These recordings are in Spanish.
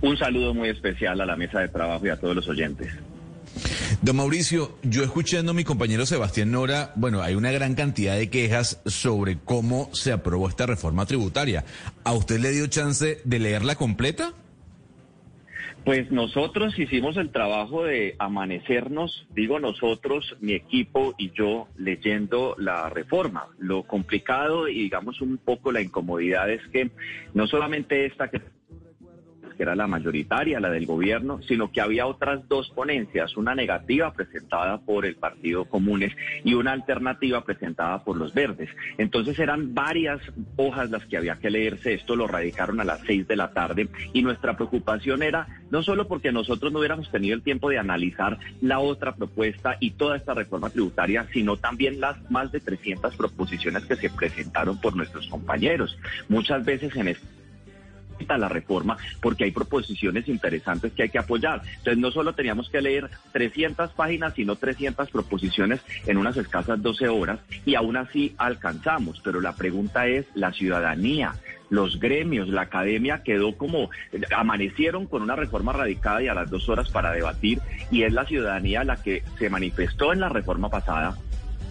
Un saludo muy especial a la mesa de trabajo y a todos los oyentes. Don Mauricio, yo escuchando a mi compañero Sebastián Nora, bueno, hay una gran cantidad de quejas sobre cómo se aprobó esta reforma tributaria. ¿A usted le dio chance de leerla completa? Pues nosotros hicimos el trabajo de amanecernos, digo nosotros, mi equipo y yo, leyendo la reforma. Lo complicado y digamos un poco la incomodidad es que no solamente esta que que era la mayoritaria, la del gobierno, sino que había otras dos ponencias, una negativa presentada por el Partido Comunes y una alternativa presentada por los Verdes. Entonces eran varias hojas las que había que leerse, esto lo radicaron a las seis de la tarde y nuestra preocupación era no solo porque nosotros no hubiéramos tenido el tiempo de analizar la otra propuesta y toda esta reforma tributaria, sino también las más de 300 proposiciones que se presentaron por nuestros compañeros. Muchas veces en este la reforma porque hay proposiciones interesantes que hay que apoyar. Entonces no solo teníamos que leer 300 páginas, sino 300 proposiciones en unas escasas 12 horas y aún así alcanzamos. Pero la pregunta es la ciudadanía. Los gremios, la academia quedó como, amanecieron con una reforma radicada y a las dos horas para debatir y es la ciudadanía la que se manifestó en la reforma pasada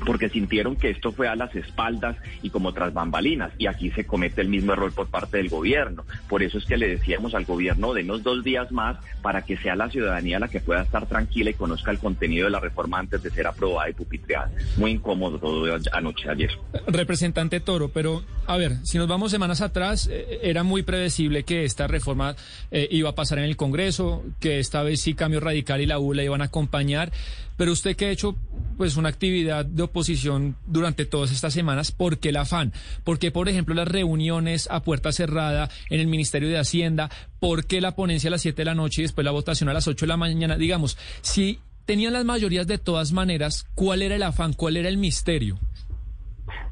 porque sintieron que esto fue a las espaldas y como tras bambalinas. Y aquí se comete el mismo error por parte del gobierno. Por eso es que le decíamos al gobierno, denos dos días más para que sea la ciudadanía la que pueda estar tranquila y conozca el contenido de la reforma antes de ser aprobada y pupitreada. Muy incómodo todo anoche, ayer. Representante Toro, pero a ver, si nos vamos semanas atrás, eh, era muy predecible que esta reforma eh, iba a pasar en el Congreso, que esta vez sí Cambio Radical y la ULA iban a acompañar. Pero usted que ha hecho pues una actividad de oposición durante todas estas semanas, ¿por qué el afán? ¿Por qué, por ejemplo, las reuniones a puerta cerrada en el Ministerio de Hacienda? ¿Por qué la ponencia a las 7 de la noche y después la votación a las 8 de la mañana? Digamos, si tenían las mayorías de todas maneras, ¿cuál era el afán? ¿Cuál era el misterio?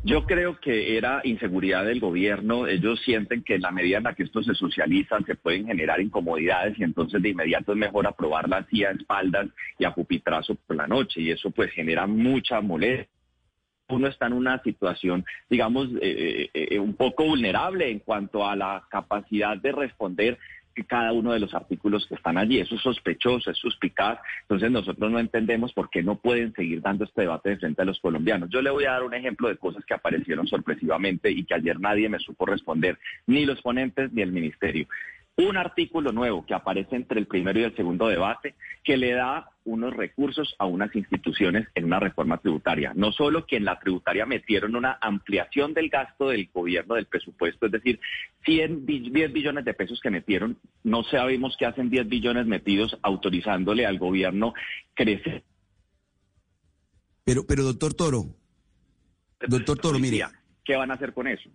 Yo creo que era inseguridad del gobierno. Ellos sienten que en la medida en la que esto se socializa se pueden generar incomodidades y entonces de inmediato es mejor aprobarla así a espaldas y a pupitrazo por la noche y eso pues genera mucha molestia uno está en una situación, digamos, eh, eh, eh, un poco vulnerable en cuanto a la capacidad de responder cada uno de los artículos que están allí. Eso es sospechoso, es suspicaz. Entonces nosotros no entendemos por qué no pueden seguir dando este debate de frente a los colombianos. Yo le voy a dar un ejemplo de cosas que aparecieron sorpresivamente y que ayer nadie me supo responder, ni los ponentes ni el ministerio un artículo nuevo que aparece entre el primero y el segundo debate que le da unos recursos a unas instituciones en una reforma tributaria. No solo que en la tributaria metieron una ampliación del gasto del gobierno del presupuesto, es decir, 100, 10 billones de pesos que metieron, no sabemos qué hacen 10 billones metidos autorizándole al gobierno crecer. Pero, pero doctor Toro, doctor Toro, mire. ¿Qué van a hacer con eso?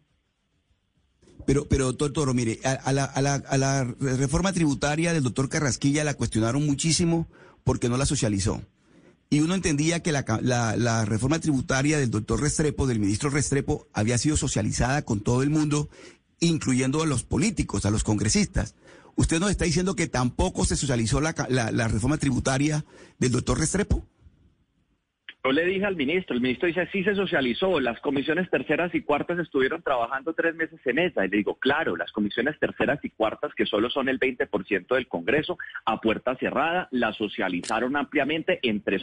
Pero, pero doctor Toro, mire, a, la, a, la, a, la, reforma tributaria del doctor Carrasquilla la cuestionaron muchísimo porque no la socializó. Y uno entendía que la, reforma tributaria del doctor Restrepo, del ministro Restrepo, había sido socializada con todo el mundo, incluyendo a los políticos, a los congresistas. ¿Usted nos está diciendo que tampoco se socializó la reforma tributaria del doctor Restrepo? Yo le dije al ministro, el ministro dice, sí se socializó, las comisiones terceras y cuartas estuvieron trabajando tres meses en esa. Y le digo, claro, las comisiones terceras y cuartas, que solo son el 20% del Congreso, a puerta cerrada, las socializaron ampliamente entre...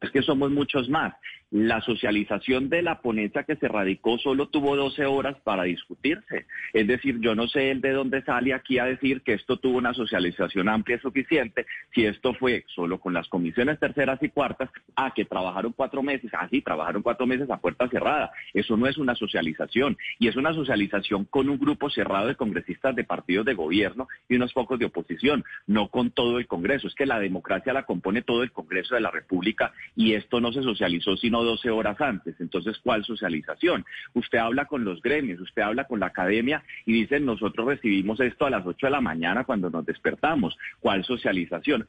Es que somos muchos más. La socialización de la ponencia que se radicó solo tuvo 12 horas para discutirse. Es decir, yo no sé el de dónde sale aquí a decir que esto tuvo una socialización amplia y suficiente, si esto fue solo con las comisiones terceras y cuartas, a que trabajaron cuatro meses, así ah, trabajaron cuatro meses a puerta cerrada. Eso no es una socialización, y es una socialización con un grupo cerrado de congresistas de partidos de gobierno y unos pocos de oposición, no con todo el Congreso. Es que la democracia la compone todo el Congreso de la República y esto no se socializó sino o 12 horas antes. Entonces, ¿cuál socialización? Usted habla con los gremios, usted habla con la academia y dicen, nosotros recibimos esto a las 8 de la mañana cuando nos despertamos. ¿Cuál socialización?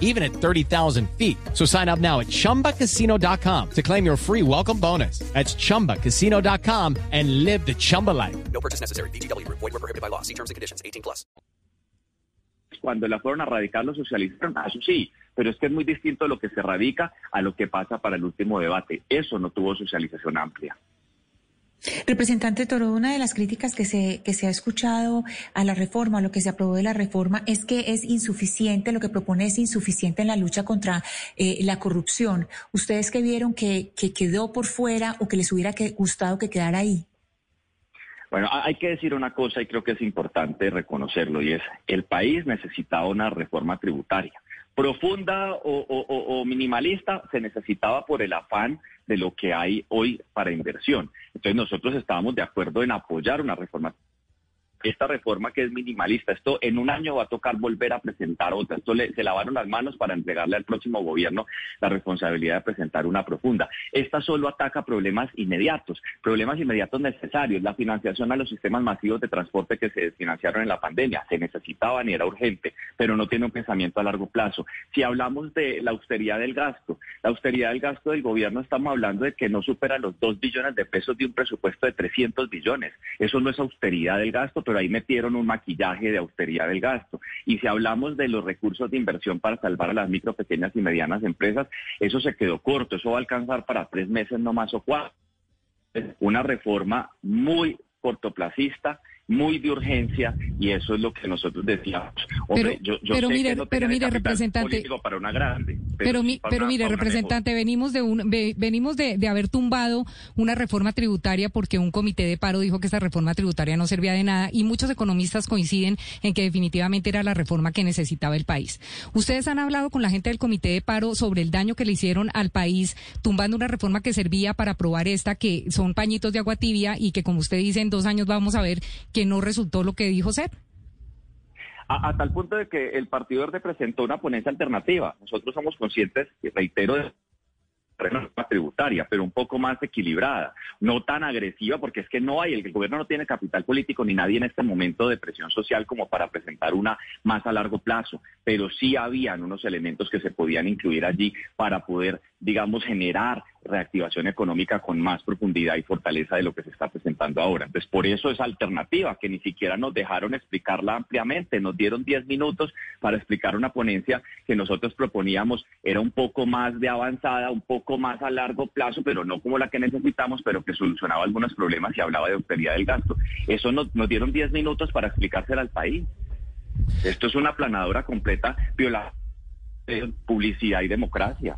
even at 30,000 feet. So sign up now at chumbacasino.com to claim your free welcome bonus. That's chumbacasino.com and live the Chumba life. No purchase necessary. VGW Group. Void were prohibited by law. See terms and conditions. 18 plus. Cuando la fueron a radicar, lo socializaron. Ah, Eso sí, pero es que es muy distinto lo que se radica a lo que pasa para el último debate. Eso no tuvo socialización amplia. Representante Toro, una de las críticas que se, que se ha escuchado a la reforma, a lo que se aprobó de la reforma, es que es insuficiente, lo que propone es insuficiente en la lucha contra eh, la corrupción. ¿Ustedes que vieron que, que quedó por fuera o que les hubiera gustado que quedara ahí? Bueno, ha- hay que decir una cosa y creo que es importante reconocerlo y es, el país necesitaba una reforma tributaria. Profunda o- o- o minimalista se necesitaba por el afán de lo que hay hoy para inversión. Entonces nosotros estábamos de acuerdo en apoyar una reforma esta reforma que es minimalista, esto en un año va a tocar volver a presentar otra. Esto le- se lavaron las manos para entregarle al próximo gobierno la responsabilidad de presentar una profunda. Esta solo ataca problemas inmediatos, problemas inmediatos necesarios, la financiación a los sistemas masivos de transporte que se desfinanciaron en la pandemia, se necesitaban y era urgente, pero no tiene un pensamiento a largo plazo. Si hablamos de la austeridad del gasto, la austeridad del gasto del gobierno estamos hablando de que no supera los 2 billones de pesos de un presupuesto de 300 billones. Eso no es austeridad del gasto, pero ahí metieron un maquillaje de austeridad del gasto. Y si hablamos de los recursos de inversión para salvar a las micro, pequeñas y medianas empresas, eso se quedó corto, eso va a alcanzar para tres meses no más o cuatro. Una reforma muy cortoplacista, muy de urgencia, y eso es lo que nosotros decíamos. Hombre, Pero- yo, yo pero sé mire- que no pero mire, representante- político para una grande. Pero, mi- pero una- mire, mejor. representante, venimos de un ve- venimos de, de haber tumbado una reforma tributaria porque un comité de paro dijo que esa reforma tributaria no servía de nada y muchos economistas coinciden en que definitivamente era la reforma que necesitaba el país. Ustedes han hablado con la gente del comité de paro sobre el daño que le hicieron al país tumbando una reforma que servía para aprobar esta que son pañitos de agua tibia y que como usted dice en dos años vamos a ver que no resultó lo que dijo ser. A, a tal punto de que el Partido Verde presentó una ponencia alternativa. Nosotros somos conscientes, y reitero, de reforma tributaria, pero un poco más equilibrada, no tan agresiva, porque es que no hay, el, el gobierno no tiene capital político ni nadie en este momento de presión social como para presentar una más a largo plazo, pero sí habían unos elementos que se podían incluir allí para poder, digamos, generar reactivación económica con más profundidad y fortaleza de lo que se está presentando ahora. Entonces, por eso es alternativa, que ni siquiera nos dejaron explicarla ampliamente, nos dieron 10 minutos para explicar una ponencia que nosotros proponíamos, era un poco más de avanzada, un poco más a largo plazo, pero no como la que necesitamos, pero que solucionaba algunos problemas y hablaba de austeridad del gasto. Eso nos, nos dieron 10 minutos para explicársela al país. Esto es una aplanadora completa, viola eh, publicidad y democracia.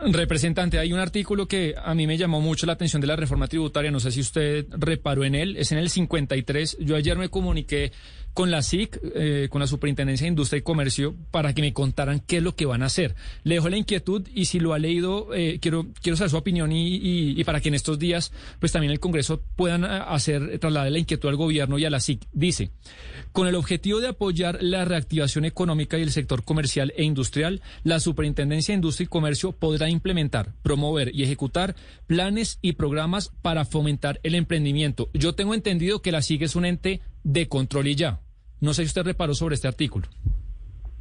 Representante, hay un artículo que a mí me llamó mucho la atención de la reforma tributaria, no sé si usted reparó en él, es en el 53. Yo ayer me comuniqué con la SIC, eh, con la Superintendencia de Industria y Comercio, para que me contaran qué es lo que van a hacer. Le dejo la inquietud y si lo ha leído, eh, quiero, quiero saber su opinión y, y- para que en estos días, pues también el Congreso puedan ah, hacer, trasladar la inquietud al gobierno y a la SIC. Dice, con el objetivo de apoyar la reactivación económica y el sector comercial e industrial, la Superintendencia de Industria y Comercio podrá implementar, promover y ejecutar planes y programas para fomentar el emprendimiento. Yo tengo entendido que la SIG es un ente de control y ya. No sé si usted reparó sobre este artículo.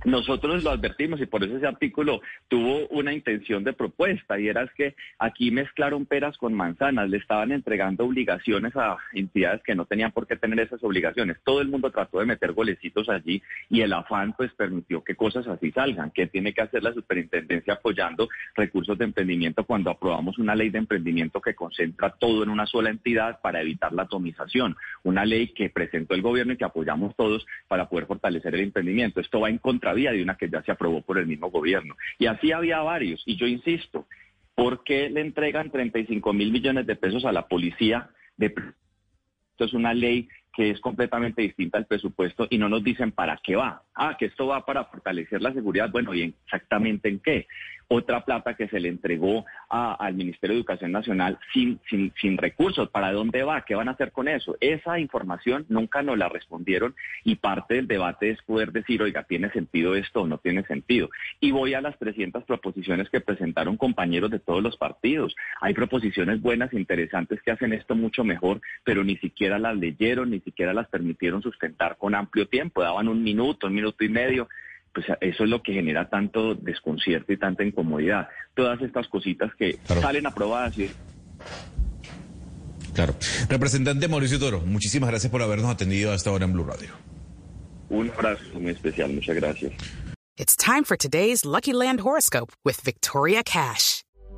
Nosotros lo advertimos y por eso ese artículo tuvo una intención de propuesta y era que aquí mezclaron peras con manzanas, le estaban entregando obligaciones a entidades que no tenían por qué tener esas obligaciones. Todo el mundo trató de meter golecitos allí y el afán pues permitió que cosas así salgan. ¿Qué tiene que hacer la superintendencia apoyando recursos de emprendimiento cuando aprobamos una ley de emprendimiento que concentra todo en una sola entidad para evitar la atomización? Una ley que presentó el gobierno y que apoyamos todos para poder fortalecer el emprendimiento. Esto va en contravía de una que ya se aprobó por el mismo gobierno. Y así había varios. Y yo insisto, ¿por qué le entregan 35 mil millones de pesos a la policía? De... Esto es una ley que es completamente distinta al presupuesto y no nos dicen para qué va. Ah, que esto va para fortalecer la seguridad. Bueno, ¿y exactamente en qué? Otra plata que se le entregó al Ministerio de Educación Nacional sin, sin, sin recursos. ¿Para dónde va? ¿Qué van a hacer con eso? Esa información nunca nos la respondieron y parte del debate es poder decir, oiga, ¿tiene sentido esto o no tiene sentido? Y voy a las 300 proposiciones que presentaron compañeros de todos los partidos. Hay proposiciones buenas, interesantes que hacen esto mucho mejor, pero ni siquiera las leyeron, ni siquiera las permitieron sustentar con amplio tiempo. Daban un minuto, un minuto y medio pues eso es lo que genera tanto desconcierto y tanta incomodidad. Todas estas cositas que salen aprobadas y... Claro. Representante Mauricio Toro, muchísimas gracias por habernos atendido hasta ahora en Blue Radio. Un abrazo muy especial, muchas gracias. It's time for today's Lucky Land horoscope with Victoria Cash.